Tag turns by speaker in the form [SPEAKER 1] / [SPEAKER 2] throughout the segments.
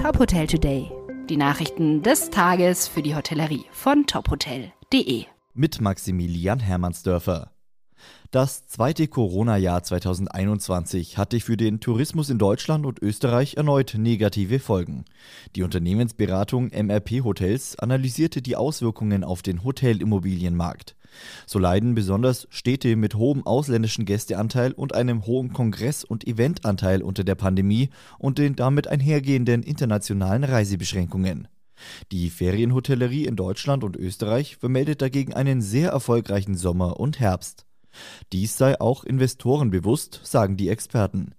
[SPEAKER 1] Top Hotel Today. Die Nachrichten des Tages für die Hotellerie von tophotel.de.
[SPEAKER 2] Mit Maximilian Hermannsdörfer. Das zweite Corona-Jahr 2021 hatte für den Tourismus in Deutschland und Österreich erneut negative Folgen. Die Unternehmensberatung MRP Hotels analysierte die Auswirkungen auf den Hotelimmobilienmarkt. So leiden besonders Städte mit hohem ausländischen Gästeanteil und einem hohen Kongress- und Eventanteil unter der Pandemie und den damit einhergehenden internationalen Reisebeschränkungen. Die Ferienhotellerie in Deutschland und Österreich vermeldet dagegen einen sehr erfolgreichen Sommer und Herbst. Dies sei auch Investoren bewusst, sagen die Experten.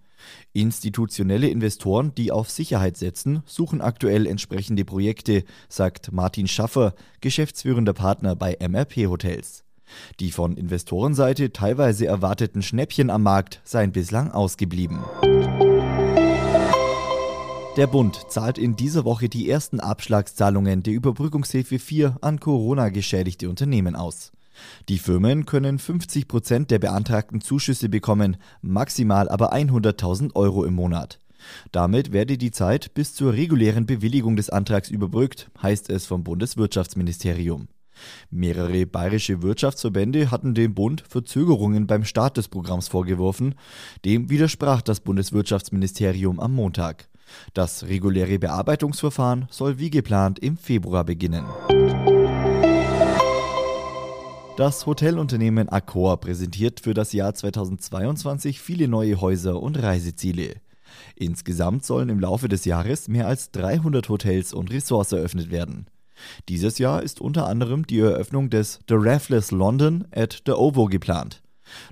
[SPEAKER 2] Institutionelle Investoren, die auf Sicherheit setzen, suchen aktuell entsprechende Projekte, sagt Martin Schaffer, geschäftsführender Partner bei MRP Hotels. Die von Investorenseite teilweise erwarteten Schnäppchen am Markt seien bislang ausgeblieben. Der Bund zahlt in dieser Woche die ersten Abschlagszahlungen der Überbrückungshilfe 4 an Corona-geschädigte Unternehmen aus. Die Firmen können 50 Prozent der beantragten Zuschüsse bekommen, maximal aber 100.000 Euro im Monat. Damit werde die Zeit bis zur regulären Bewilligung des Antrags überbrückt, heißt es vom Bundeswirtschaftsministerium. Mehrere bayerische Wirtschaftsverbände hatten dem Bund Verzögerungen beim Start des Programms vorgeworfen. Dem widersprach das Bundeswirtschaftsministerium am Montag. Das reguläre Bearbeitungsverfahren soll wie geplant im Februar beginnen. Das Hotelunternehmen Accor präsentiert für das Jahr 2022 viele neue Häuser und Reiseziele. Insgesamt sollen im Laufe des Jahres mehr als 300 Hotels und Ressorts eröffnet werden. Dieses Jahr ist unter anderem die Eröffnung des The Raffles London at the OVO geplant.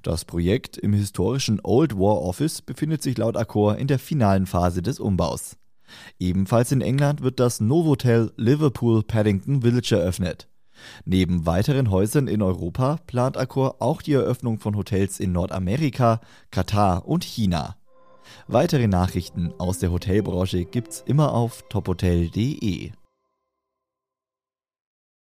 [SPEAKER 2] Das Projekt im historischen Old War Office befindet sich laut Accor in der finalen Phase des Umbaus. Ebenfalls in England wird das Novotel Liverpool Paddington Village eröffnet. Neben weiteren Häusern in Europa plant Accor auch die Eröffnung von Hotels in Nordamerika, Katar und China. Weitere Nachrichten aus der Hotelbranche gibt's immer auf tophotel.de.